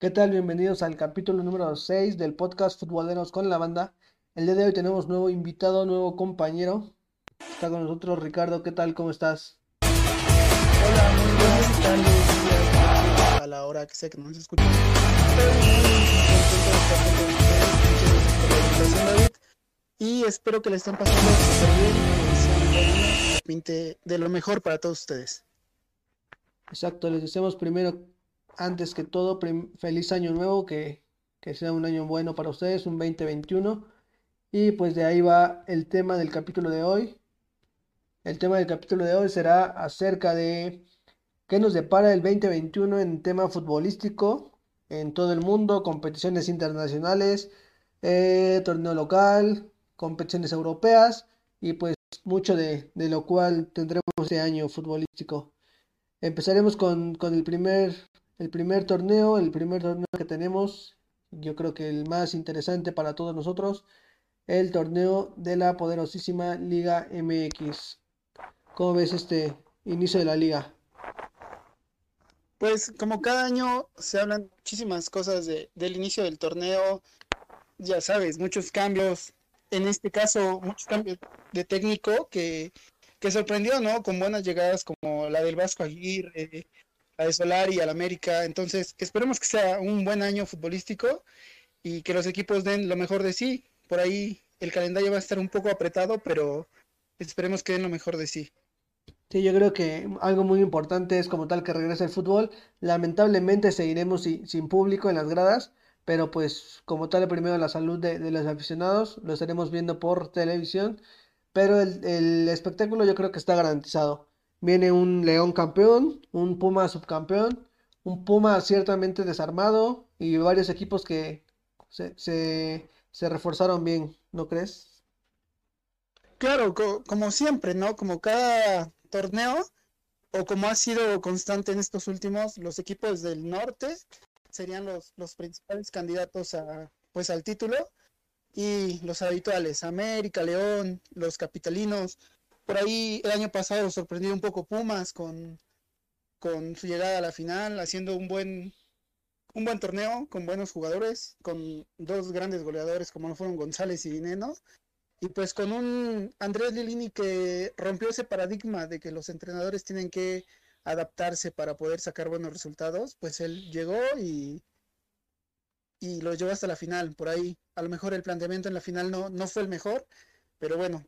¿Qué tal? Bienvenidos al capítulo número 6 del podcast Futboleros con la banda. El día de hoy tenemos nuevo invitado, nuevo compañero. Está con nosotros Ricardo. ¿Qué tal? ¿Cómo estás? Hola, muy buenas tardes, a la hora que sé que nos estar con ustedes y espero que le estén pasando súper bien pinte de lo mejor para todos ustedes. Exacto, les deseamos primero antes que todo, feliz año nuevo, que, sea un año bueno para ustedes, un 2021. Y pues de ahí va el tema del capítulo de hoy. El tema del capítulo de hoy será acerca de qué nos depara el 2021 en tema futbolístico en todo el mundo, competiciones internacionales, eh, torneo local, competiciones europeas y pues mucho de, de, lo cual tendremos este año futbolístico. Empezaremos con, con el primer el primer torneo, el primer torneo que tenemos, yo creo que el más interesante para todos nosotros, el torneo de la poderosísima Liga MX. ¿Cómo ves este inicio de la liga? Pues como cada año se hablan muchísimas cosas del inicio del torneo, ya sabes, muchos cambios, en este caso muchos cambios de técnico que, que sorprendió, ¿no? Con buenas llegadas como la del Vasco Aguirre, a de Solar y al América. Entonces, esperemos que sea un buen año futbolístico y que los equipos den lo mejor de sí. Por ahí el calendario va a estar un poco apretado, pero esperemos que den lo mejor de sí. Sí, yo creo que algo muy importante es como tal que regrese el fútbol. Lamentablemente seguiremos sin público en las gradas, pero pues como tal primero la salud de, los aficionados, lo estaremos viendo por televisión, pero el espectáculo yo creo que está garantizado. Viene un León campeón, un Puma subcampeón, un Puma ciertamente desarmado y varios equipos que se, se, reforzaron bien, ¿no crees? Claro, como siempre, ¿no? Como cada torneo, o como ha sido constante en estos últimos, los equipos del norte serían los, los principales candidatos a, pues, al título y los habituales, América, León, los capitalinos, por ahí el año pasado sorprendió un poco Pumas con, con su llegada a la final, haciendo un buen, un buen torneo con buenos jugadores, con dos grandes goleadores como fueron González y Dineno. Y pues con un Andrés Lilini que rompió ese paradigma de que los entrenadores tienen que adaptarse para poder sacar buenos resultados, pues él llegó y, y lo llevó hasta la final. Por ahí, a lo mejor el planteamiento en la final no, no fue el mejor, pero bueno,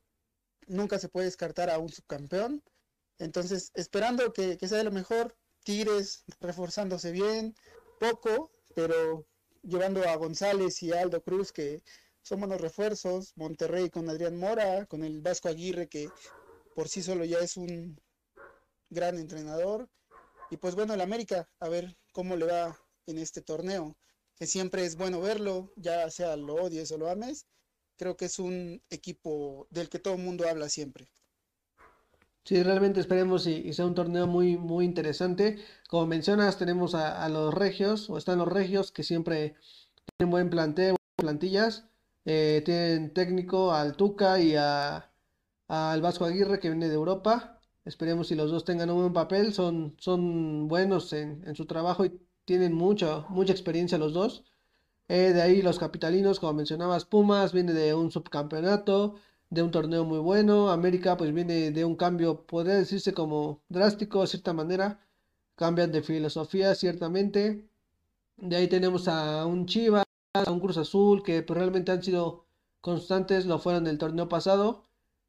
nunca se puede descartar a un subcampeón. Entonces, esperando que, que sea lo mejor, Tigres reforzándose bien, poco, pero llevando a González y a Aldo Cruz, que son buenos refuerzos, Monterrey con Adrián Mora, con el Vasco Aguirre, que por sí solo ya es un gran entrenador. Y pues bueno, el América, a ver cómo le va en este torneo, que siempre es bueno verlo, ya sea lo odies o lo ames, creo que es un equipo del que todo el mundo habla siempre. Sí, realmente esperemos y, sea un torneo muy, muy interesante. Como mencionas, tenemos a, los regios, o están los regios que siempre tienen buen planteo, plantillas. Eh, tienen técnico al Tuca y a, al Vasco Aguirre que viene de Europa. Esperemos si los dos tengan un buen papel. Son, son buenos en, en su trabajo y tienen mucha, mucha experiencia los dos. Eh, de ahí los capitalinos, como mencionabas, Pumas viene de un subcampeonato, de un torneo muy bueno. América pues viene de un cambio, podría decirse como drástico de cierta manera. Cambian de filosofía ciertamente. De ahí tenemos a un Chivas, a un Cruz Azul que pues, realmente han sido constantes, lo fueron del torneo pasado.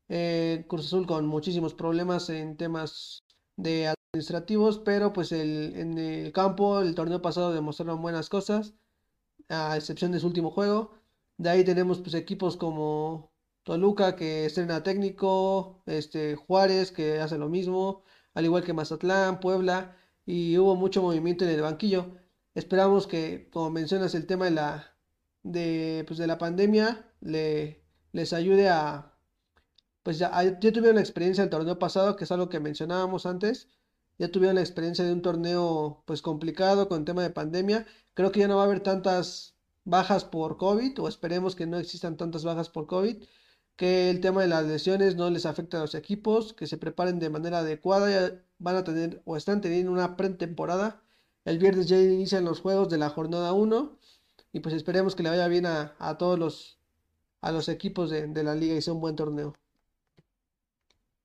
Eh, Cruz Azul con muchísimos problemas en temas de administrativos, pero pues en el campo el torneo pasado demostraron buenas cosas a excepción de su último juego. De ahí tenemos pues equipos como Toluca que estrena técnico, este Juárez que hace lo mismo, al igual que Mazatlán, Puebla y hubo mucho movimiento en el banquillo. Esperamos que, como mencionas, el tema de la de, pues, de la pandemia le, les ayude a pues ya, ya tuvieron la experiencia del torneo pasado, que es algo que mencionábamos antes, ya tuvieron la experiencia de un torneo pues complicado con el tema de pandemia. Creo que ya no va a haber tantas bajas por COVID o esperemos que no existan tantas bajas por COVID, que el tema de las lesiones no les afecte a los equipos, que se preparen de manera adecuada, ya van a tener o están teniendo una pretemporada el viernes ya inician los juegos de la jornada 1 y pues esperemos que le vaya bien a, a todos los, a los equipos de, de la liga y sea un buen torneo.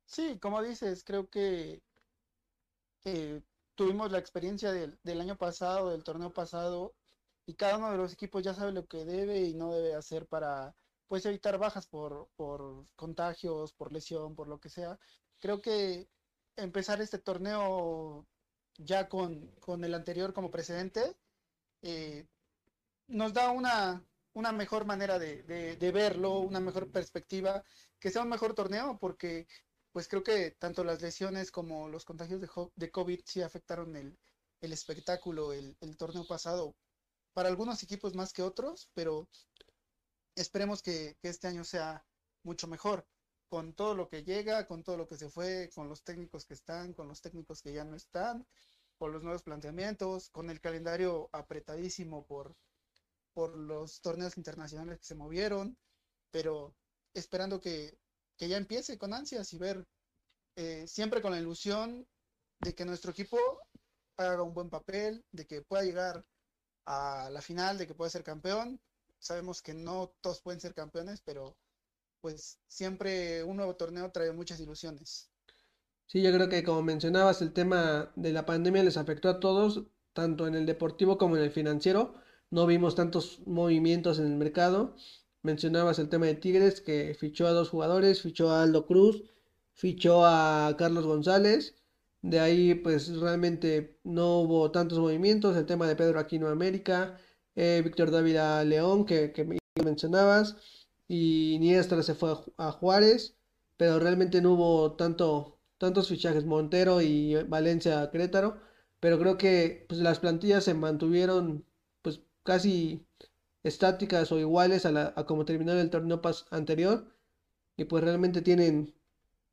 Sí, como dices, creo que tuvimos la experiencia del, del año pasado, del torneo pasado, y cada uno de los equipos ya sabe lo que debe y no debe hacer para pues evitar bajas por, por contagios, por lesión, por lo que sea. Creo que empezar este torneo ya con, con el anterior como precedente eh, nos da una, una mejor manera de, de verlo, una mejor perspectiva, que sea un mejor torneo, porque pues creo que tanto las lesiones como los contagios de, de COVID sí afectaron el, el espectáculo, el, el, torneo pasado, para algunos equipos más que otros, pero esperemos que, que, este año sea mucho mejor, con todo lo que llega, con todo lo que se fue, con los técnicos que están, con los técnicos que ya no están, con los nuevos planteamientos, con el calendario apretadísimo por, por los torneos internacionales que se movieron, pero esperando que, que ya empiece con ansias y ver eh, siempre con la ilusión de que nuestro equipo haga un buen papel, de que pueda llegar a la final, de que pueda ser campeón. Sabemos que no todos pueden ser campeones, pero pues siempre un nuevo torneo trae muchas ilusiones. Sí, yo creo que como mencionabas, el tema de la pandemia les afectó a todos, tanto en el deportivo como en el financiero. No vimos tantos movimientos en el mercado Mencionabas el tema de Tigres, que fichó a dos jugadores, fichó a Aldo Cruz, fichó a Carlos González. De ahí, pues realmente no hubo tantos movimientos. El tema de Pedro Aquino América, eh, Víctor Dávila León, que, que mencionabas, y Niestra se fue a, a, Juárez, pero realmente no hubo tanto, tantos fichajes. Montero y Valencia Querétaro, pero creo que pues, las plantillas se mantuvieron pues casi estáticas o iguales a, la, como terminó el torneo anterior. Y pues realmente tienen,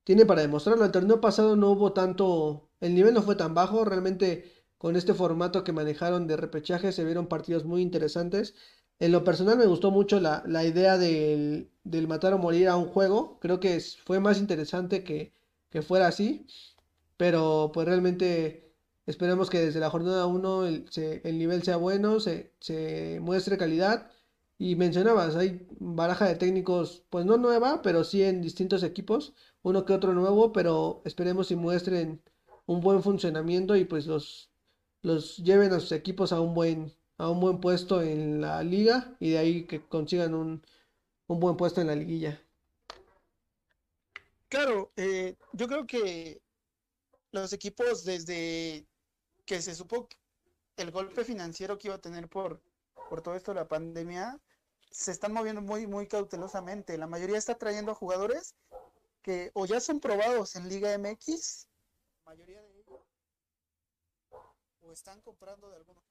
tienen para demostrarlo. El torneo pasado no hubo tanto, el nivel no fue tan bajo. Realmente con este formato que manejaron de repechaje se vieron partidos muy interesantes. En lo personal me gustó mucho la, la idea del, del, matar o morir a un juego. Creo que fue más interesante que, que fuera así. Pero pues realmente Esperemos que desde la jornada 1 el, el, nivel sea bueno, se, se, muestre calidad. Y mencionabas, hay baraja de técnicos, pues no nueva, pero sí en distintos equipos, uno que otro nuevo, pero esperemos y muestren un buen funcionamiento y pues los, los lleven a sus equipos a un buen, a un buen puesto en la liga y de ahí que consigan un, un buen puesto en la liguilla. Claro, eh, yo creo que los equipos desde que se supo el golpe financiero que iba a tener por, por todo esto de la pandemia, se están moviendo muy, muy cautelosamente. La mayoría está trayendo a jugadores que o ya son probados en Liga MX, mayoría de ellos, o están comprando de algunos.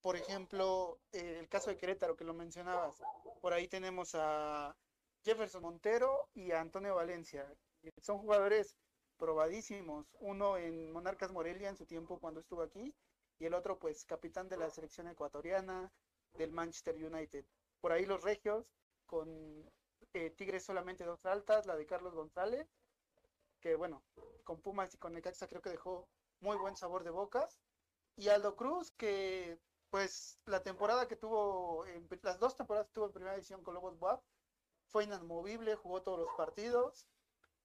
Por ejemplo, eh, el caso de Querétaro, que lo mencionabas, por ahí tenemos a Jefferson Montero y a Antonio Valencia. Son jugadores probadísimos. Uno en Monarcas Morelia en su tiempo cuando estuvo aquí y el otro pues capitán de la selección ecuatoriana del Manchester United. Por ahí los regios con eh, Tigres solamente dos altas, la de Carlos González, que bueno, con Pumas y con Necaxa creo que dejó muy buen sabor de bocas. Y Aldo Cruz, que pues la temporada que tuvo, las dos temporadas que tuvo en primera edición con Lobos WAP, fue inamovible, jugó todos los partidos,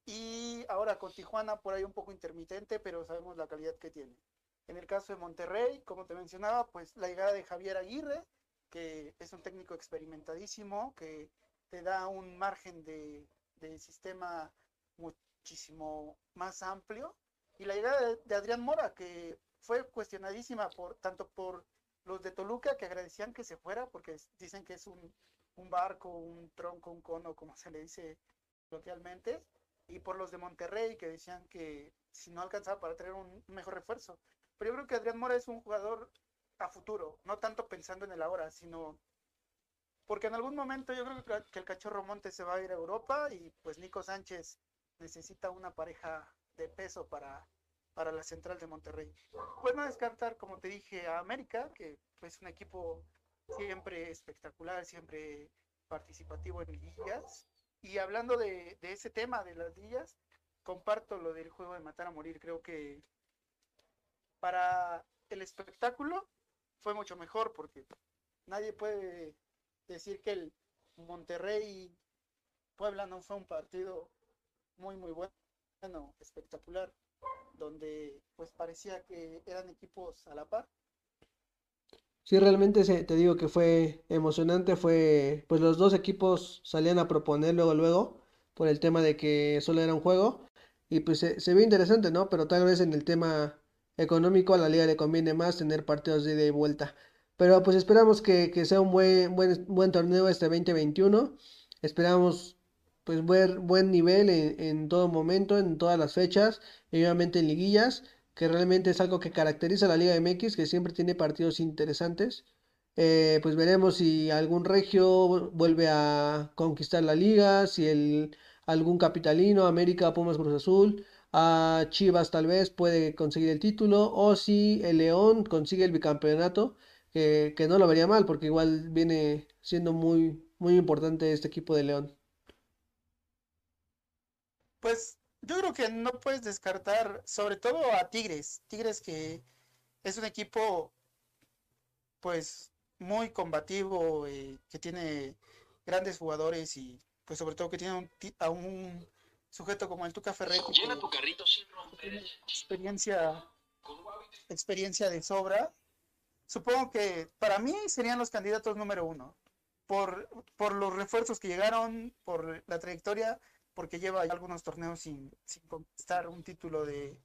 y ahora con Tijuana por ahí un poco intermitente, pero sabemos la calidad que tiene. En el caso de Monterrey, como te mencionaba, pues la llegada de Javier Aguirre, que es un técnico experimentadísimo, que te da un margen de, de sistema muchísimo más amplio. Y la llegada de, de, Adrián Mora, que fue cuestionadísima por tanto por los de Toluca, que agradecían que se fuera, porque dicen que es un, un barco, un tronco, un cono, como se le dice coloquialmente, y por los de Monterrey que decían que si no alcanzaba para traer un mejor refuerzo. Pero yo creo que Adrián Mora es un jugador a futuro, no tanto pensando en el ahora, sino porque en algún momento yo creo que el cachorro Monte se va a ir a Europa y pues Nico Sánchez necesita una pareja de peso para, para la central de Monterrey. Pues no descartar, como te dije, a América, que es un equipo siempre espectacular, siempre participativo en ligas y hablando de, ese tema de las villas, comparto lo del juego de matar a morir. Creo que para el espectáculo fue mucho mejor porque nadie puede decir que el Monterrey Puebla no fue un partido muy muy bueno, espectacular, donde pues parecía que eran equipos a la par. Sí, realmente te digo que fue emocionante, fue pues los dos equipos salían a proponer luego luego por el tema de que solo era un juego y pues se, ve interesante, ¿no? Pero tal vez en el tema económico a la liga le conviene más tener partidos de ida y vuelta. Pero pues esperamos que, sea un buen, buen, buen torneo este 2021. Esperamos pues ver buen nivel en, todo momento, en todas las fechas, y obviamente en liguillas, que realmente es algo que caracteriza a la Liga MX, que siempre tiene partidos interesantes. Eh, pues veremos si algún regio vuelve a conquistar la liga, si el, algún capitalino, América, Pumas, Cruz Azul, a Chivas tal vez puede conseguir el título, o si el León consigue el bicampeonato, que, que no lo vería mal, porque igual viene siendo muy, muy importante este equipo de León. Pues yo creo que no puedes descartar, sobre todo a Tigres. Tigres que es un equipo, pues, muy combativo, eh, que tiene grandes jugadores y, pues, sobre todo que tiene a un sujeto como el Tuca Ferretti. Llena tu carrito sin romper. Experiencia, experiencia de sobra. Supongo que para mí serían los candidatos número uno. Por, por los refuerzos que llegaron, por la trayectoria porque lleva algunos torneos sin, conquistar un título de,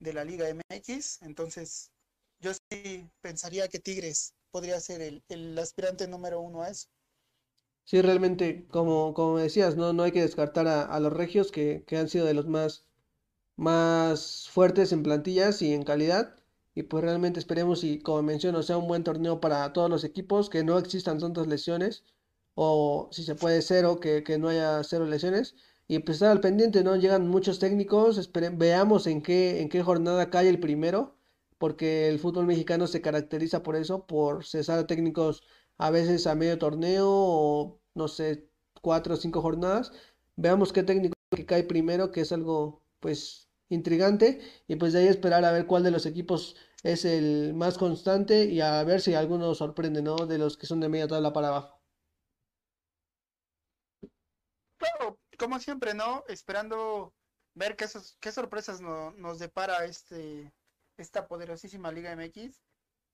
la Liga MX. Entonces, yo sí pensaría que Tigres podría ser el, aspirante número uno a eso. Sí, realmente, como, como decías, no, no hay que descartar a, los regios que, han sido de los más, más fuertes en plantillas y en calidad. Y pues realmente esperemos y como menciono sea un buen torneo para todos los equipos, que no existan tantas lesiones o si se puede cero, que, que no haya cero lesiones y pues estar al pendiente, ¿no? Llegan muchos técnicos, veamos en qué, en qué jornada cae el primero, porque el fútbol mexicano se caracteriza por eso, por cesar a técnicos a veces a medio torneo o no sé, cuatro o cinco jornadas. Veamos qué técnico que cae primero, que es algo pues intrigante, y pues de ahí esperar a ver cuál de los equipos es el más constante y a ver si alguno sorprende, ¿no? De los que son de media tabla para abajo. Como siempre, ¿no? Esperando ver qué, sorpresas nos depara este, esta poderosísima Liga MX.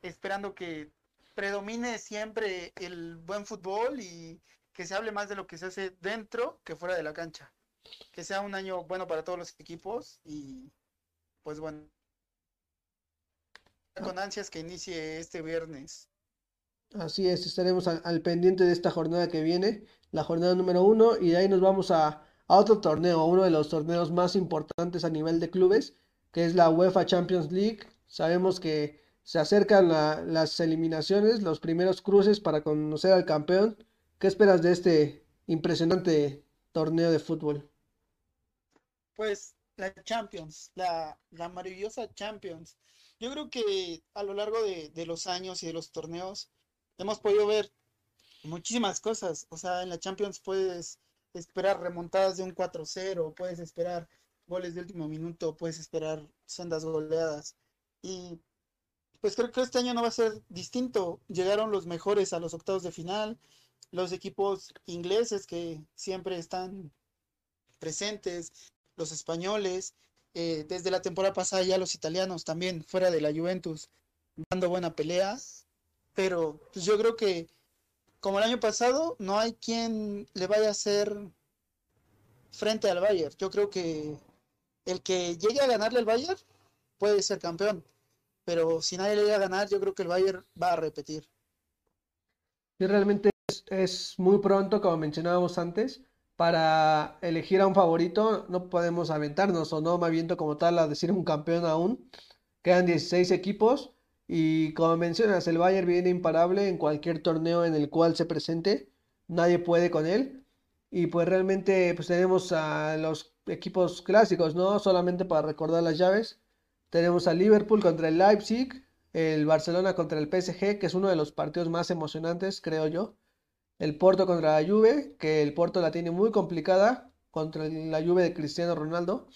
Esperando que predomine siempre el buen fútbol y que se hable más de lo que se hace dentro que fuera de la cancha. Que sea un año bueno para todos los equipos y pues bueno. Con ansias que inicie este viernes. Así es, estaremos al, pendiente de esta jornada que viene, la jornada número uno, y de ahí nos vamos a, otro torneo, uno de los torneos más importantes a nivel de clubes, que es la UEFA Champions League. Sabemos que se acercan las eliminaciones, los primeros cruces para conocer al campeón. ¿Qué esperas de este impresionante torneo de fútbol? Pues la Champions, la, maravillosa Champions. Yo creo que a lo largo de, los años y de los torneos, hemos podido ver muchísimas cosas. O sea, en la Champions puedes esperar remontadas de un 4-0, puedes esperar goles de último minuto, puedes esperar sendas goleadas. Y pues creo que este año no va a ser distinto. Llegaron los mejores a los octavos de final, los equipos ingleses que siempre están presentes, los españoles, eh, desde la temporada pasada ya los italianos también fuera de la Juventus dando buena pelea pero pues yo creo que como el año pasado, no hay quien le vaya a hacer frente al Bayern. Yo creo que el que llegue a ganarle al Bayern puede ser campeón, pero si nadie le llega a ganar, yo creo que el Bayern va a repetir. Y realmente es, muy pronto, como mencionábamos antes, para elegir a un favorito. No podemos aventarnos o no me aviento como tal a decir un campeón aún. Quedan 16 equipos y como mencionas, el Bayern viene imparable en cualquier torneo en el cual se presente. Nadie puede con él. Y pues realmente pues tenemos a los equipos clásicos, ¿no? Solamente para recordar las llaves. Tenemos a Liverpool contra el Leipzig, el Barcelona contra el PSG, que es uno de los partidos más emocionantes, creo yo. El Porto contra la Juve, que el Porto la tiene muy complicada contra la Juve de Cristiano Ronaldo.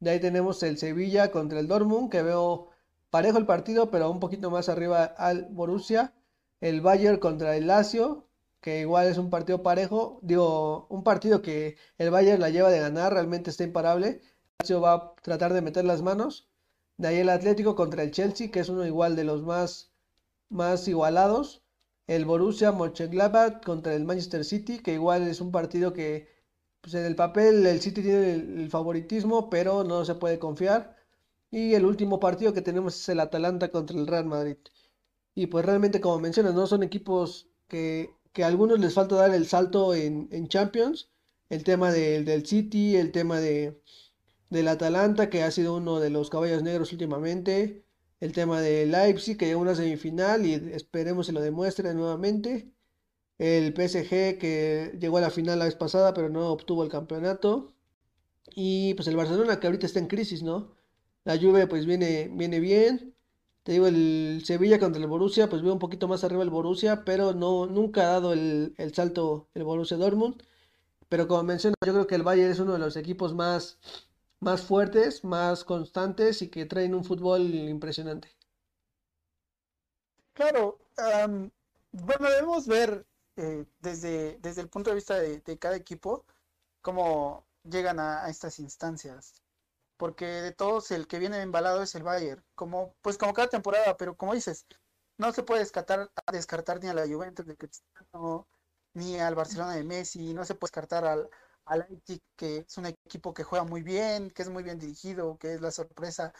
De ahí tenemos el Sevilla contra el Dortmund, que veo parejo el partido, pero un poquito más arriba al Borussia. El Bayern contra el Lazio, que igual es un partido parejo. Digo, un partido que el Bayern la lleva de ganar, realmente está imparable. Lazio va a tratar de meter las manos. De ahí el Atlético contra el Chelsea, que es uno igual de los más, más igualados. El Borussia Mönchengladbach contra el Manchester City, que igual es un partido que pues en el papel el City tiene el favoritismo, pero no se puede confiar. Y el último partido que tenemos es el Atalanta contra el Real Madrid. Y pues realmente, como mencionas, no son equipos que, que a algunos les falta dar el salto en, Champions. El tema del City, el tema de, del Atalanta, que ha sido uno de los caballos negros últimamente. El tema de Leipzig, que llegó a una semifinal y esperemos se lo demuestre nuevamente. El PSG, que llegó a la final la vez pasada, pero no obtuvo el campeonato. Y pues el Barcelona, que ahorita está en crisis, ¿no? La Juve pues viene, viene bien. Te digo, el Sevilla contra el Borussia, pues veo un poquito más arriba el Borussia, pero no, nunca ha dado el, salto el Borussia Dortmund. Pero como menciono, yo creo que el Bayern es uno de los equipos más, más fuertes, más constantes y que traen un fútbol impresionante. Claro, bueno, debemos ver eh, desde, desde el punto de vista de, cada equipo cómo llegan a estas instancias porque de todos el que viene embalado es el Bayern, como pues como cada temporada, pero como dices, no se puede descartar, descartar ni a la Juventus de Cristiano, ni al Barcelona de Messi, no se puede descartar al, al Leipzig, que es un equipo que juega muy bien, que es muy bien dirigido, que es la sorpresa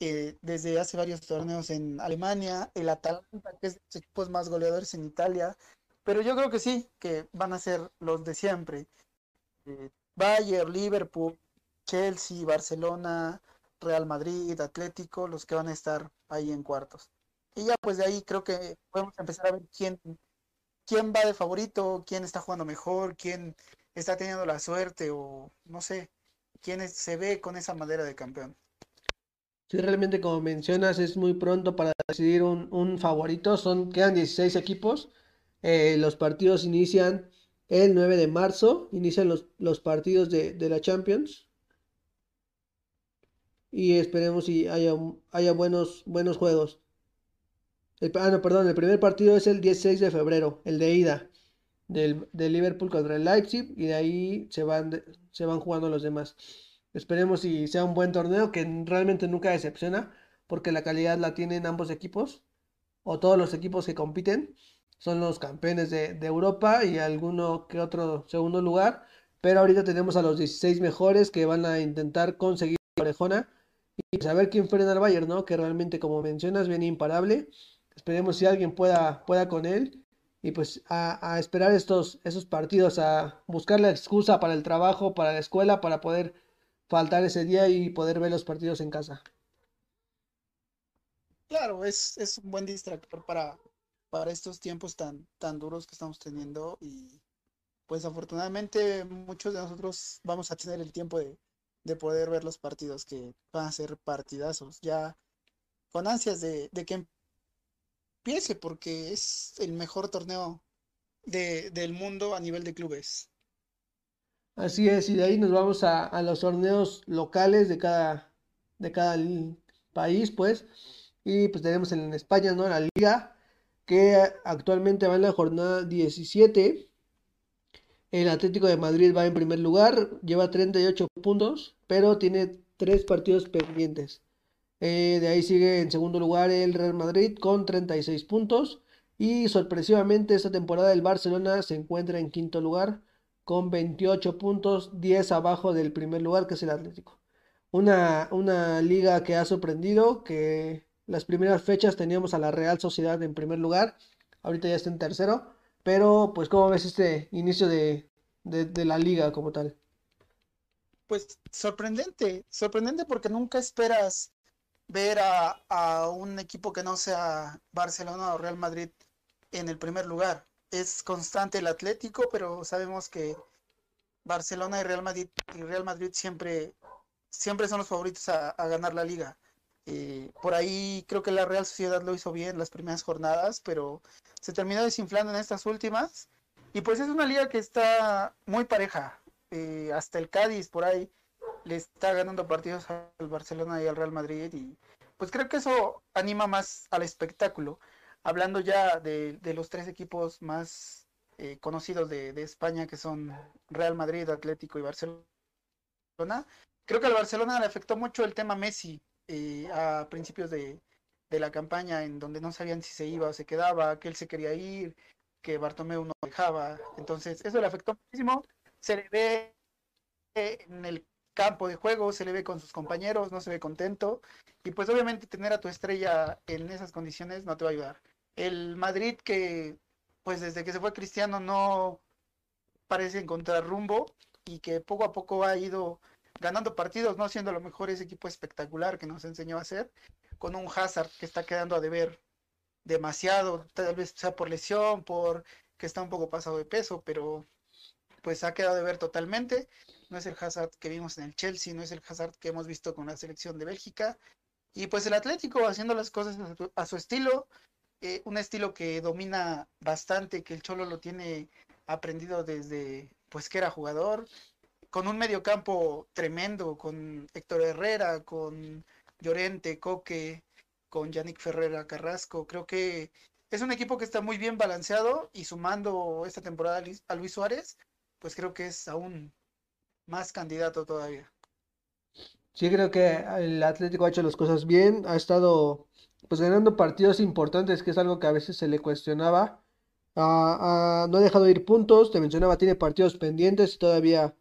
eh, desde hace varios torneos en Alemania, el Atalanta, que es de los equipos más goleadores en Italia, pero yo creo que sí, que van a ser los de siempre. Eh, Bayern, Liverpool, Chelsea, Barcelona, Real Madrid, Atlético, los que van a estar ahí en cuartos. Y ya pues de ahí creo que podemos empezar a ver quién, quién va de favorito, quién está jugando mejor, quién está teniendo la suerte o no sé, quién se ve con esa madera de campeón. Sí, realmente como mencionas es muy pronto para decidir un, favorito, son, quedan 16 equipos, eh, los partidos inician el 9 de marzo, inician los, los partidos de, de la Champions, y esperemos si haya, haya buenos, buenos juegos. El, ah, no, perdón, el primer partido es el 16 de febrero, el de ida del, Liverpool contra el Leipzig y de ahí se van, se van jugando los demás. Esperemos si sea un buen torneo que realmente nunca decepciona porque la calidad la tienen ambos equipos o todos los equipos que compiten son los campeones de, de Europa y alguno que otro segundo lugar. Pero ahorita tenemos a los 16 mejores que van a intentar conseguir orejona y saber quién frena al Bayern, ¿no? Que realmente, como mencionas, viene imparable. Esperemos si alguien pueda, pueda con él. Y pues a, esperar estos, esos partidos, a buscar la excusa para el trabajo, para la escuela, para poder faltar ese día y poder ver los partidos en casa. Claro, es, es un buen distractor para, para estos tiempos tan, tan duros que estamos teniendo y pues afortunadamente muchos de nosotros vamos a tener el tiempo de, de poder ver los partidos que van a ser partidazos, ya con ansias de, que empiece, porque es el mejor torneo de, del mundo a nivel de clubes. Así es, y de ahí nos vamos a, los torneos locales de cada, de cada país, pues, y pues tenemos en España, ¿no? La liga, que actualmente va en la jornada 17, el Atlético de Madrid va en primer lugar, lleva 38 puntos, pero tiene tres partidos pendientes. Eh, de ahí sigue en segundo lugar el Real Madrid con 36 puntos. Y sorpresivamente esta temporada el Barcelona se encuentra en quinto lugar con 28 puntos, 10 abajo del primer lugar que es el Atlético. Una, una liga que ha sorprendido, que las primeras fechas teníamos a la Real Sociedad en primer lugar, ahorita ya está en tercero, pero, pues, ¿cómo ves este inicio de, la liga como tal? Pues sorprendente, sorprendente porque nunca esperas ver a, un equipo que no sea Barcelona o Real Madrid en el primer lugar. Es constante el Atlético, pero sabemos que Barcelona y Real Madrid y Real Madrid siempre, siempre son los favoritos a, ganar la liga. Eh, por ahí creo que la Real Sociedad lo hizo bien las primeras jornadas, pero se terminó desinflando en estas últimas. Y pues es una liga que está muy pareja. Eh, hasta el Cádiz por ahí le está ganando partidos al Barcelona y al Real Madrid. Y pues creo que eso anima más al espectáculo. Hablando ya de, los tres equipos más eh, conocidos de, España, que son Real Madrid, Atlético y Barcelona, creo que al Barcelona le afectó mucho el tema Messi eh, a principios de, de la campaña, en donde no sabían si se iba o se quedaba, que él se quería ir, que Bartomeu no dejaba. Entonces, eso le afectó muchísimo. Se le ve en el campo de juego, se le ve con sus compañeros, no se ve contento. Y pues obviamente tener a tu estrella en esas condiciones no te va a ayudar. El Madrid que pues desde que se fue Cristiano no parece encontrar rumbo y que poco a poco ha ido ganando partidos, no siendo a lo mejor ese equipo espectacular que nos enseñó a hacer, con un Hazard que está quedando a deber demasiado, tal vez sea por lesión, por que está un poco pasado de peso, pero pues ha quedado de ver totalmente. No es el Hazard que vimos en el Chelsea, no es el Hazard que hemos visto con la selección de Bélgica. Y pues el Atlético haciendo las cosas a su, estilo, eh, un estilo que domina bastante, que el Cholo lo tiene aprendido desde pues que era jugador, con un mediocampo tremendo, con Héctor Herrera, con Llorente, Coque, con Yannick Ferrera Carrasco. Creo que es un equipo que está muy bien balanceado y sumando esta temporada a Luis Suárez, pues creo que es aún más candidato todavía. Sí, creo que el Atlético ha hecho las cosas bien, ha estado pues ganando partidos importantes, que es algo que a veces se le cuestionaba. Ah, ah, no ha dejado ir puntos, te mencionaba, tiene partidos pendientes y todavía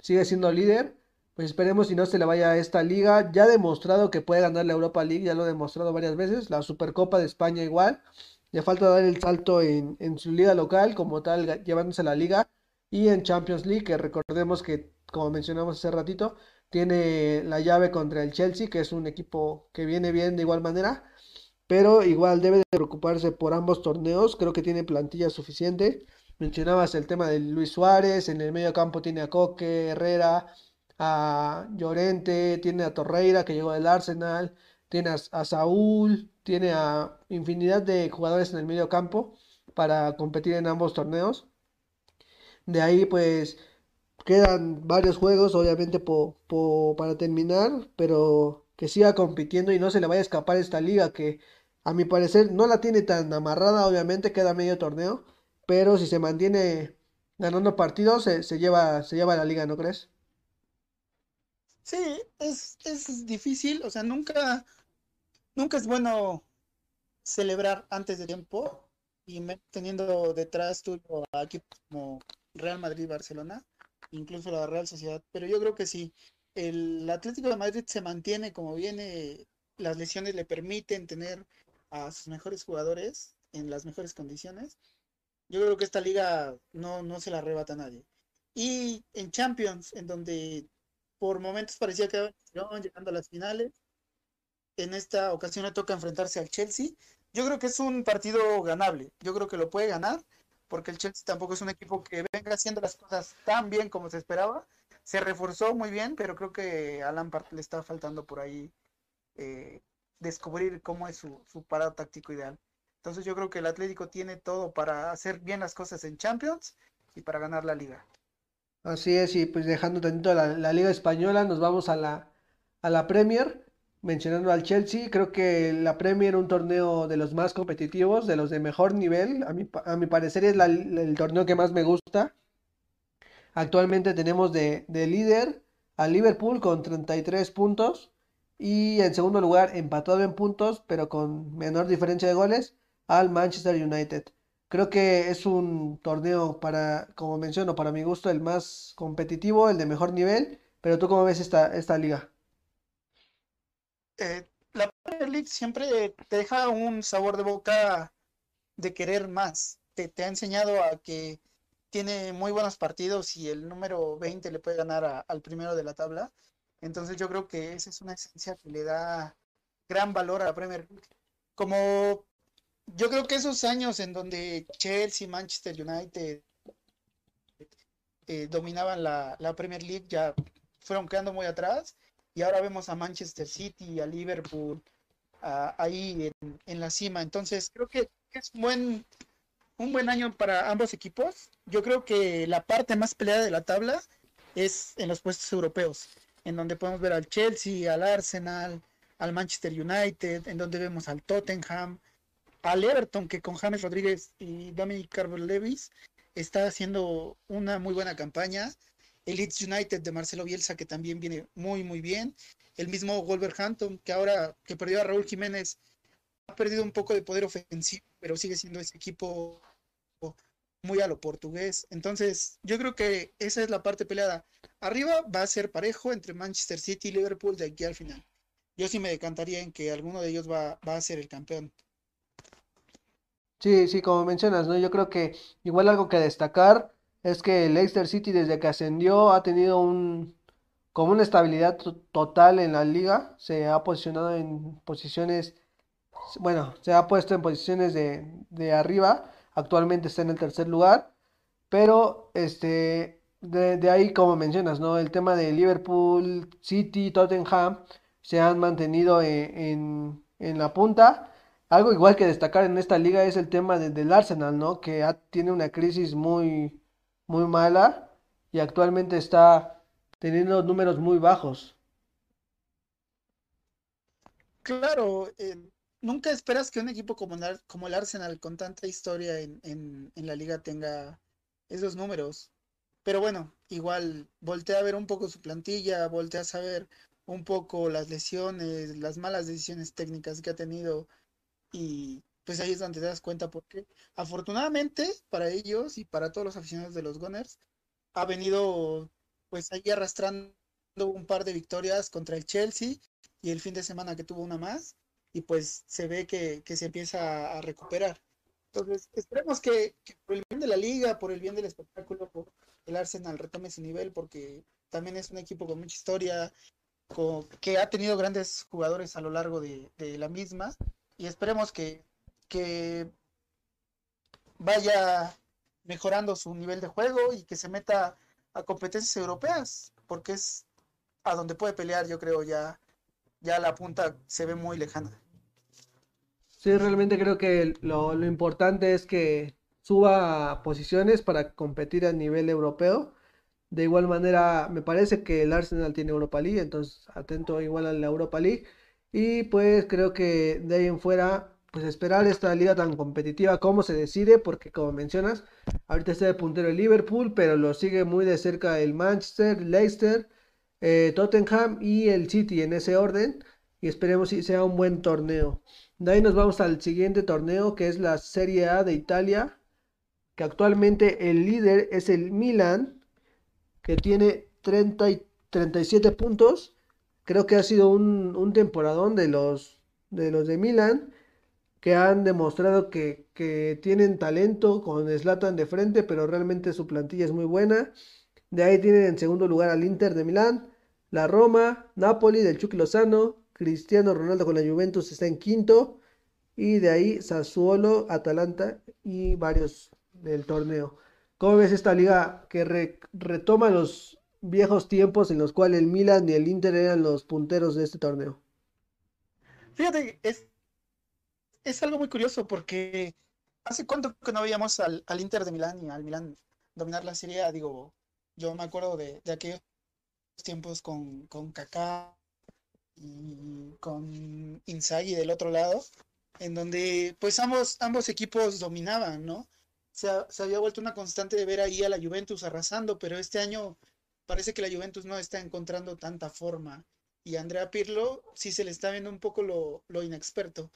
sigue siendo líder. Pues esperemos si no se le vaya a esta liga. Ya ha demostrado que puede ganar la Europa League, ya lo ha demostrado varias veces. La Supercopa de España igual. Le falta dar el salto en, su liga local, como tal, llevándose la liga. Y en Champions League, que recordemos que, como mencionamos hace ratito, tiene la llave contra el Chelsea, que es un equipo que viene bien de igual manera. Pero igual debe de preocuparse por ambos torneos. Creo que tiene plantilla suficiente. Mencionabas el tema de Luis Suárez. En el medio campo tiene a Coque, Herrera, a Llorente, tiene a Torreira que llegó del Arsenal, tiene a, Saúl, tiene a infinidad de jugadores en el medio campo para competir en ambos torneos. De ahí pues quedan varios juegos obviamente para terminar, pero que siga compitiendo y no se le vaya a escapar esta liga que a mi parecer no la tiene tan amarrada, obviamente queda medio torneo, pero si se mantiene ganando partidos se, lleva, se lleva la liga, ¿no crees? Sí, es, es difícil, o sea, nunca, nunca es bueno celebrar antes de tiempo y teniendo detrás tuyo a equipos como Real Madrid, Barcelona, incluso la Real Sociedad, pero yo creo que sí, el Atlético de Madrid se mantiene como viene, las lesiones le permiten tener a sus mejores jugadores en las mejores condiciones. Yo creo que esta liga no, no se la arrebata nadie. Y en Champions, en donde por momentos parecía que iban llegando a las finales. En esta ocasión le toca enfrentarse al Chelsea. Yo creo que es un partido ganable. Yo creo que lo puede ganar, porque el Chelsea tampoco es un equipo que venga haciendo las cosas tan bien como se esperaba. Se reforzó muy bien, pero creo que a Lampard le está faltando por ahí eh, descubrir cómo es su, su parado táctico ideal. Entonces yo creo que el Atlético tiene todo para hacer bien las cosas en Champions y para ganar la liga. Así es, y pues dejando tantito la, la Liga Española, nos vamos a la, a la Premier, mencionando al Chelsea. Creo que la Premier es un torneo de los más competitivos, de los de mejor nivel. A mi, a mi parecer es el torneo que más me gusta. Actualmente tenemos de, de líder a Liverpool con 33 puntos. Y en segundo lugar, empatado en puntos, pero con menor diferencia de goles, al Manchester United. Creo que es un torneo para, como menciono, para mi gusto el más competitivo, el de mejor nivel. Pero tú cómo ves esta, esta liga? Eh, la Premier League siempre te deja un sabor de boca de querer más. Te, ha enseñado a que tiene muy buenos partidos y el número 20 le puede ganar al primero de la tabla. Entonces yo creo que esa es una esencia que le da gran valor a la Premier League. Como yo creo que esos años en donde Chelsea, Manchester United eh, dominaban la, Premier League ya fueron quedando muy atrás y ahora vemos a Manchester City, a Liverpool ahí en, la cima. Entonces creo que es buen, un buen año para ambos equipos. Yo creo que la parte más peleada de la tabla es en los puestos europeos, en donde podemos ver al Chelsea, al Arsenal, al Manchester United, en donde vemos al Tottenham, al Everton, que con James Rodríguez y Dominic Carver Levis está haciendo una muy buena campaña. El United de Marcelo Bielsa, que también viene muy, muy bien. El mismo Wolverhampton, que ahora que perdió a Raúl Jiménez, ha perdido un poco de poder ofensivo, pero sigue siendo ese equipo muy a lo portugués. Entonces, yo creo que esa es la parte peleada. Arriba va a ser parejo entre Manchester City y Liverpool de aquí al final. Yo sí me decantaría en que alguno de ellos va, va a ser el campeón. Sí, sí, como mencionas, ¿no? Yo creo que igual algo que destacar es que el Leicester City desde que ascendió ha tenido un como una estabilidad total en la liga, se ha posicionado en posiciones, bueno, se ha puesto en posiciones de, de arriba, actualmente está en el tercer lugar, pero este de, ahí como mencionas, ¿no? El tema de Liverpool, City, Tottenham se han mantenido e, en, en la punta algo igual que destacar en esta liga es el tema del Arsenal, ¿no? Que tiene una crisis muy, muy mala y actualmente está teniendo números muy bajos. Claro, eh, nunca esperas que un equipo como, como el Arsenal con tanta historia en, en, en, la liga tenga esos números. Pero bueno, igual voltea a ver un poco su plantilla, voltea a saber un poco las lesiones, las malas decisiones técnicas que ha tenido y pues ahí es donde te das cuenta porque afortunadamente para ellos y para todos los aficionados de los Gunners ha venido pues ahí arrastrando un par de victorias contra el Chelsea y el fin de semana que tuvo una más y pues se ve que, se empieza a recuperar. Entonces, esperemos que, por el bien de la liga, por el bien del espectáculo, el Arsenal retome su nivel porque también es un equipo con mucha historia, que ha tenido grandes jugadores a lo largo de, de la misma y esperemos que, que vaya mejorando su nivel de juego y que se meta a competencias europeas, porque es a donde puede pelear, yo creo, ya, ya la punta se ve muy lejana. Sí, realmente creo que lo, lo importante es que suba posiciones para competir a nivel europeo. De igual manera, me parece que el Arsenal tiene Europa League, entonces atento igual a la Europa League. Y pues creo que de ahí en fuera, pues esperar esta liga tan competitiva, cómo se decide, porque como mencionas, ahorita está de puntero el Liverpool, pero lo sigue muy de cerca el Manchester, Leicester, eh, Tottenham y el City en ese orden. Y esperemos que sea un buen torneo. De ahí nos vamos al siguiente torneo, que es la Serie A de Italia, que actualmente el líder es el Milan, que tiene 30 y 37 puntos creo que ha sido un, temporadón de los, de los de Milan que han demostrado que, tienen talento con Slatan de frente, pero realmente su plantilla es muy buena. De ahí tienen en segundo lugar al Inter de Milán, la Roma, Napoli del Chucky Lozano, Cristiano Ronaldo con la Juventus está en quinto, y de ahí Sassuolo, Atalanta y varios del torneo. ¿Cómo ves esta liga que retoma los, viejos tiempos en los cuales el Milan y el Inter eran los punteros de este torneo. Fíjate, es, es algo muy curioso porque hace cuánto que no veíamos al, Inter de Milán y al Milán dominar la Serie Digo, yo me acuerdo de, aquellos tiempos con, con Kaká y con Inzaghi del otro lado, en donde pues ambos, ambos equipos dominaban, ¿no? Se, se, había vuelto una constante de ver ahí a la Juventus arrasando, pero este año parece que la Juventus no está encontrando tanta forma. Y a Andrea Pirlo sí se le está viendo un poco lo, inexperto.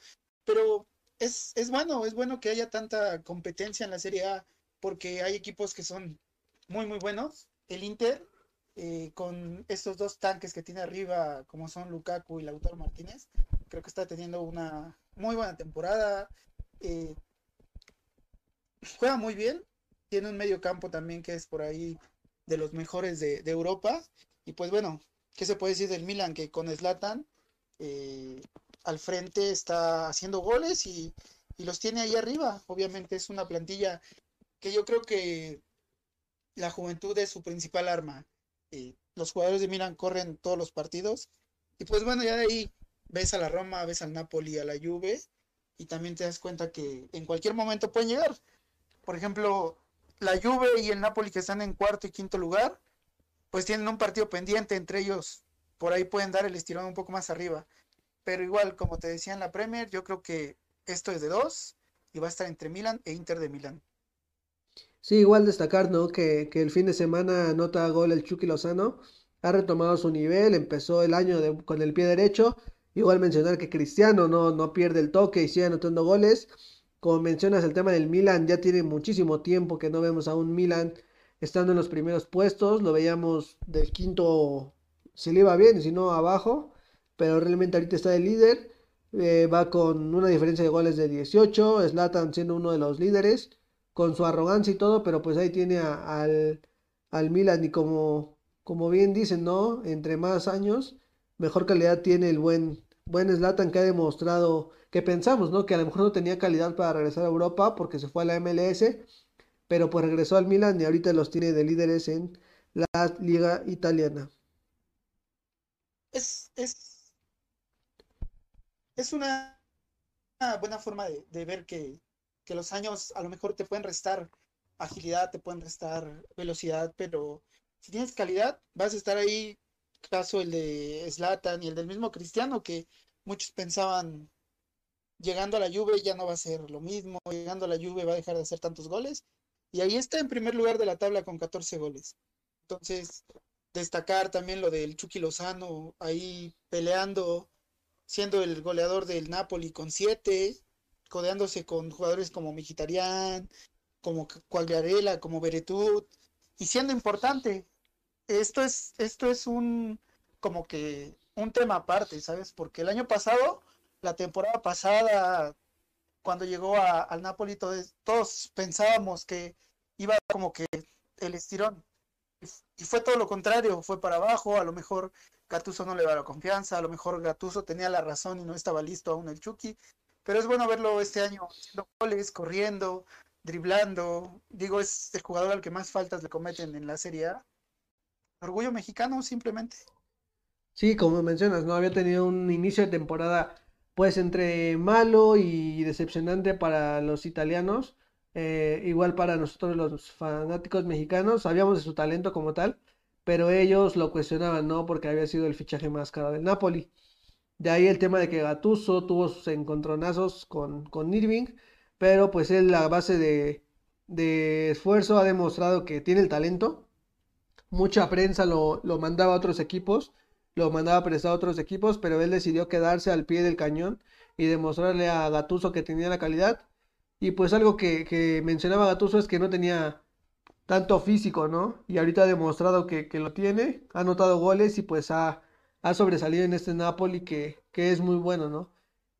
Pero es, es, bueno, es bueno que haya tanta competencia en la Serie A, porque hay equipos que son muy, muy buenos. El Inter, eh, con estos dos tanques que tiene arriba, como son Lukaku y Lautaro Martínez, creo que está teniendo una muy buena temporada. Eh, juega muy bien. Tiene un medio campo también que es por ahí de los mejores de, Europa. Y pues bueno, ¿qué se puede decir del Milan? Que con Slatan eh, al frente está haciendo goles y, los tiene ahí arriba. Obviamente es una plantilla que yo creo que la juventud es su principal arma. Eh, los jugadores de Milan corren todos los partidos. Y pues bueno, ya de ahí ves a la Roma, ves al Napoli, a la Juve. Y también te das cuenta que en cualquier momento pueden llegar. Por ejemplo, la Juve y el Napoli que están en cuarto y quinto lugar, pues tienen un partido pendiente entre ellos. Por ahí pueden dar el estirón un poco más arriba. Pero igual, como te decía en la Premier, yo creo que esto es de dos y va a estar entre Milan e Inter de Milán. Sí, igual destacar, ¿no? Que, que el fin de semana anota gol el Chucky Lozano, ha retomado su nivel, empezó el año con el pie derecho. Igual mencionar que Cristiano no, no pierde el toque y sigue anotando goles. Como mencionas, el tema del Milan ya tiene muchísimo tiempo que no vemos a un Milan estando en los primeros puestos. Lo veíamos del quinto, si le iba bien, si no abajo. Pero realmente ahorita está el líder. Eh, va con una diferencia de goles de 18. Slatan siendo uno de los líderes. Con su arrogancia y todo. Pero pues ahí tiene al, al Milan. Y como, como bien dicen, ¿no? Entre más años, mejor calidad tiene el buen, buen Slatan que ha demostrado que pensamos, ¿no? Que a lo mejor no tenía calidad para regresar a Europa porque se fue a la MLS, pero pues regresó al Milan y ahorita los tiene de líderes en la liga italiana. Es, es, es una, buena forma de, ver que, que, los años a lo mejor te pueden restar agilidad, te pueden restar velocidad, pero si tienes calidad, vas a estar ahí, caso el de Slatan y el del mismo Cristiano, que muchos pensaban llegando a la Juve ya no va a ser lo mismo, llegando a la Juve va a dejar de hacer tantos goles. Y ahí está en primer lugar de la tabla con 14 goles. Entonces, destacar también lo del Chucky Lozano ahí peleando, siendo el goleador del Napoli con 7, codeándose con jugadores como Mkhitaryan, como Quagliarella, como Beretut, y siendo importante. Esto es, esto es un como que un tema aparte, ¿sabes? Porque el año pasado la temporada pasada, cuando llegó al Napoli, todos, pensábamos que iba como que el estirón. Y fue todo lo contrario, fue para abajo, a lo mejor Gatuso no le da la confianza, a lo mejor Gatuso tenía la razón y no estaba listo aún el Chucky, pero es bueno verlo este año haciendo goles, corriendo, driblando, digo, es el jugador al que más faltas le cometen en la Serie A. Orgullo mexicano simplemente. Sí, como mencionas, no había tenido un inicio de temporada pues entre malo y decepcionante para los italianos, eh, igual para nosotros los fanáticos mexicanos, sabíamos de su talento como tal, pero ellos lo cuestionaban, ¿no? Porque había sido el fichaje más caro del Napoli. De ahí el tema de que Gattuso tuvo sus encontronazos con, con Irving, pero pues él a base de, de esfuerzo ha demostrado que tiene el talento. Mucha prensa lo, lo mandaba a otros equipos lo mandaba prestado a otros equipos, pero él decidió quedarse al pie del cañón y demostrarle a Gatuso que tenía la calidad. Y pues algo que, mencionaba Gatuso es que no tenía tanto físico, ¿no? Y ahorita ha demostrado que, lo tiene, ha anotado goles y pues ha, ha sobresalido en este Napoli que, que, es muy bueno, ¿no?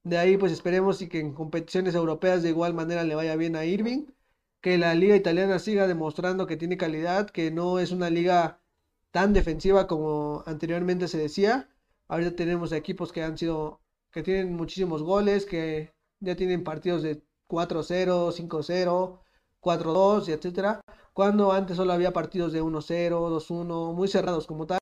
De ahí pues esperemos y que en competiciones europeas de igual manera le vaya bien a Irving, que la liga italiana siga demostrando que tiene calidad, que no es una liga tan defensiva como anteriormente se decía. Ahorita tenemos equipos que han sido, que tienen muchísimos goles, que ya tienen partidos de 4-0, 5-0, 4-2 y etcétera. Cuando antes solo había partidos de 1-0, 2-1, muy cerrados como tal.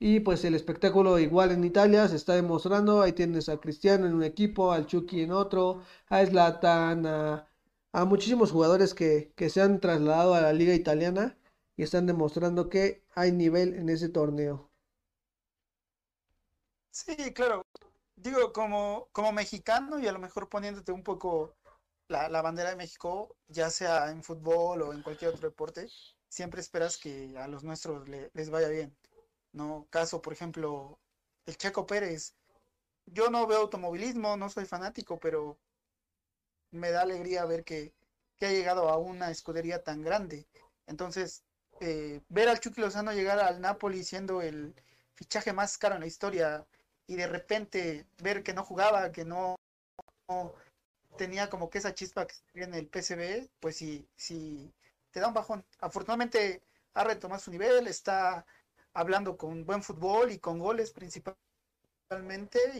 Y pues el espectáculo igual en Italia se está demostrando. Ahí tienes a Cristiano en un equipo, al Chucky en otro, a Zlatan, a, a muchísimos jugadores que, que se han trasladado a la liga italiana y están demostrando que hay nivel en ese torneo. Sí, claro. Digo, como, como mexicano y a lo mejor poniéndote un poco la, bandera de México, ya sea en fútbol o en cualquier otro deporte, siempre esperas que a los nuestros les vaya bien. ¿no? Caso, por ejemplo, el Checo Pérez. Yo no veo automovilismo, no soy fanático, pero me da alegría ver que, que ha llegado a una escudería tan grande. Entonces, eh, ver al Chucky Lozano llegar al Napoli siendo el fichaje más caro en la historia y de repente ver que no jugaba, que no, tenía como que esa chispa que en el PCB, pues sí, sí, te da un bajón. Afortunadamente ha retomado su nivel, está hablando con buen fútbol y con goles principalmente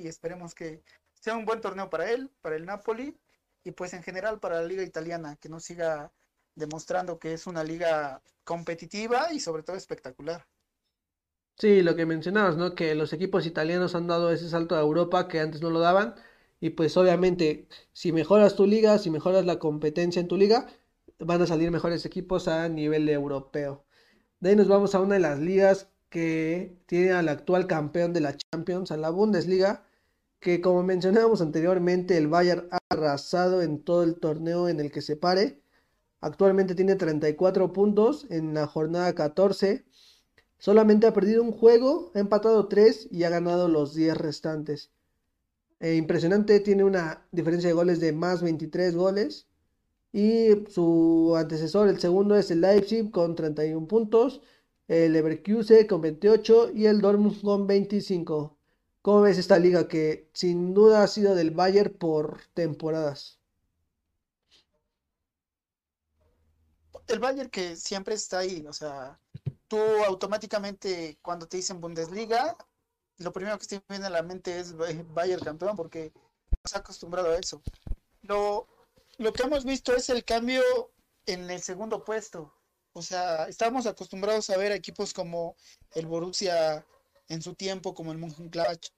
y esperemos que sea un buen torneo para él, para el Napoli y pues en general para la liga italiana, que no siga demostrando que es una liga competitiva y sobre todo espectacular. Sí, lo que mencionabas, ¿no? Que los equipos italianos han dado ese salto a Europa que antes no lo daban. Y pues obviamente, si mejoras tu liga, si mejoras la competencia en tu liga, van a salir mejores equipos a nivel europeo. De ahí nos vamos a una de las ligas que tiene al actual campeón de la Champions, a la Bundesliga, que como mencionábamos anteriormente, el Bayern ha arrasado en todo el torneo en el que se pare. Actualmente tiene 34 puntos en la jornada 14. Solamente ha perdido un juego, ha empatado 3 y ha ganado los 10 restantes. Eh, impresionante, tiene una diferencia de goles de más 23 goles. Y su antecesor, el segundo, es el Leipzig con 31 puntos, el Leverkusen con 28 y el Dortmund con 25. ¿Cómo ves esta liga que sin duda ha sido del Bayern por temporadas? El Bayern que siempre está ahí, o sea, tú automáticamente cuando te dicen Bundesliga, lo primero que te viene a la mente es Bayern campeón porque nos ha acostumbrado a eso. Lo, lo que hemos visto es el cambio en el segundo puesto. O sea, estábamos acostumbrados a ver equipos como el Borussia en su tiempo, como el Mönchengladbach,